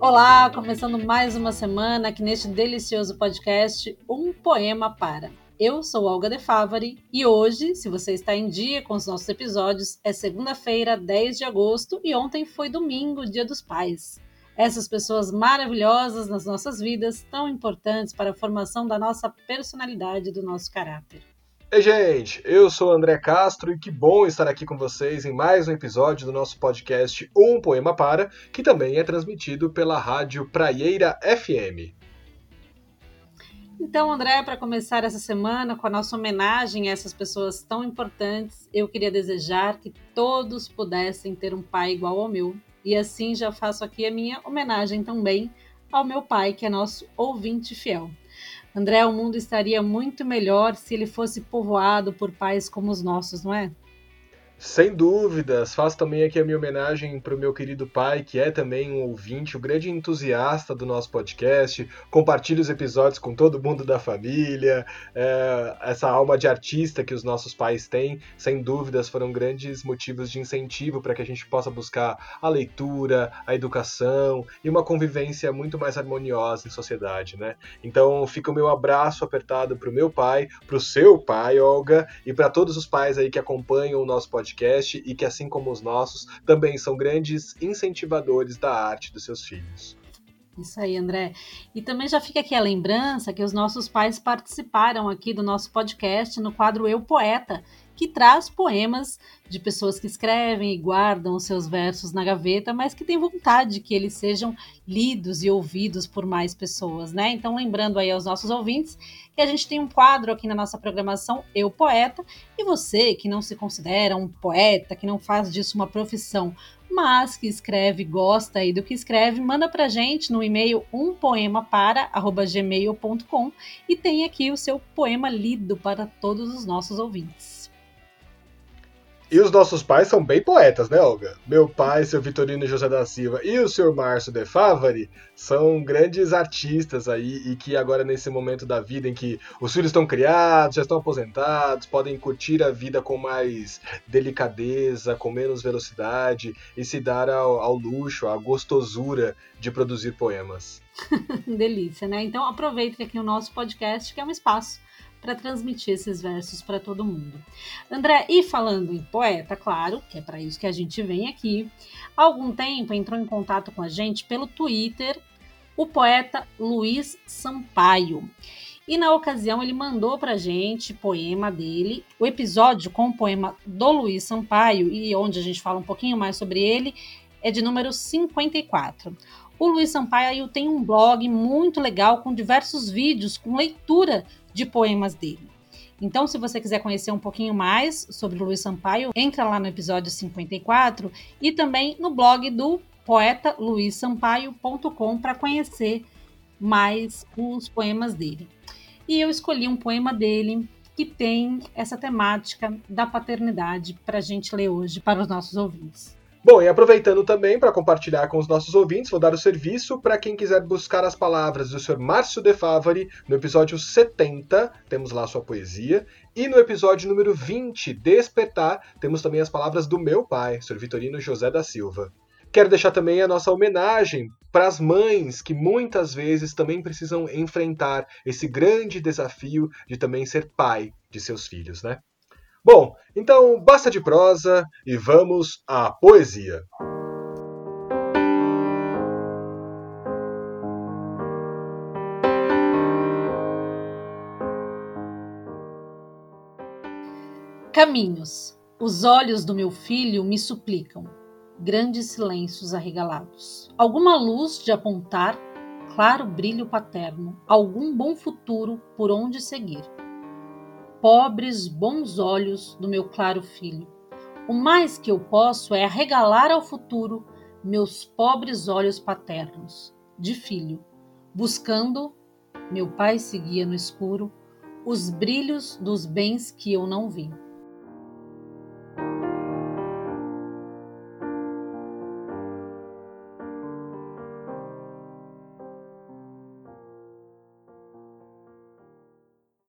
Olá, começando mais uma semana aqui neste delicioso podcast Um Poema Para. Eu sou Olga De Favari e hoje, se você está em dia com os nossos episódios, é segunda-feira, 10 de agosto e ontem foi domingo, Dia dos Pais. Essas pessoas maravilhosas nas nossas vidas, tão importantes para a formação da nossa personalidade e do nosso caráter. Ei, gente, eu sou André Castro e que bom estar aqui com vocês em mais um episódio do nosso podcast Um Poema Para, que também é transmitido pela rádio Praieira FM. Então, André, para começar essa semana com a nossa homenagem a essas pessoas tão importantes, eu queria desejar que todos pudessem ter um pai igual ao meu. E assim já faço aqui a minha homenagem também ao meu pai, que é nosso ouvinte fiel. André, o mundo estaria muito melhor se ele fosse povoado por pais como os nossos, não é? Sem dúvidas, faço também aqui a minha homenagem para o meu querido pai, que é também um ouvinte, um grande entusiasta do nosso podcast. Compartilha os episódios com todo mundo da família. É, essa alma de artista que os nossos pais têm, sem dúvidas, foram grandes motivos de incentivo para que a gente possa buscar a leitura, a educação e uma convivência muito mais harmoniosa em sociedade, né? Então, fica o meu abraço apertado para o meu pai, para o seu pai, Olga, e para todos os pais aí que acompanham o nosso podcast podcast e que, assim como os nossos, também são grandes incentivadores da arte dos seus filhos. Isso aí, André. E também já fica aqui a lembrança que os nossos pais participaram aqui do nosso podcast no quadro Eu Poeta, que traz poemas de pessoas que escrevem e guardam os seus versos na gaveta, mas que têm vontade que eles sejam lidos e ouvidos por mais pessoas, né? Então, lembrando aí aos nossos ouvintes que a gente tem um quadro aqui na nossa programação Eu Poeta, e você que não se considera um poeta, que não faz disso uma profissão, mas que escreve, gosta aí do que escreve, manda pra gente no e-mail umpoemapara@gmail.com e tem aqui o seu poema lido para todos os nossos ouvintes. E os nossos pais são bem poetas, né, Olga? Meu pai, seu Vitorino José da Silva e o senhor Márcio de Favari são grandes artistas aí e que agora nesse momento da vida em que os filhos estão criados, já estão aposentados, podem curtir a vida com mais delicadeza, com menos velocidade e se dar ao, ao luxo, à gostosura de produzir poemas. Delícia, né? Então aproveita aqui o nosso podcast que é um espaço para transmitir esses versos para todo mundo. André, e falando em poeta, claro, que é para isso que a gente vem aqui, há algum tempo entrou em contato com a gente pelo Twitter o poeta Luiz Sampaio. E na ocasião ele mandou para a gente poema dele, o episódio com o poema do Luiz Sampaio, e onde a gente fala um pouquinho mais sobre ele, é de número 54. O Luiz Sampaio tem um blog muito legal com diversos vídeos com leitura de poemas dele. Então, se você quiser conhecer um pouquinho mais sobre Luiz Sampaio, entra lá no episódio 54 e também no blog do poeta luisampaio.com para conhecer mais os poemas dele. E eu escolhi um poema dele que tem essa temática da paternidade para a gente ler hoje para os nossos ouvintes. Bom, e aproveitando também para compartilhar com os nossos ouvintes, vou dar o serviço para quem quiser buscar as palavras do Sr. Márcio De Favari no episódio 70, temos lá sua poesia, e no episódio número 20, Despertar, temos também as palavras do meu pai, Sr. Vitorino José da Silva. Quero deixar também a nossa homenagem para as mães que muitas vezes também precisam enfrentar esse grande desafio de também ser pai de seus filhos, né? Bom, então basta de prosa e vamos à poesia. Caminhos. Os olhos do meu filho me suplicam, grandes silêncios arregalados. Alguma luz de apontar, claro brilho paterno, algum bom futuro por onde seguir pobres bons olhos do meu claro filho. O mais que eu posso é arregalar ao futuro meus pobres olhos paternos, de filho, buscando, meu pai seguia no escuro, os brilhos dos bens que eu não vi.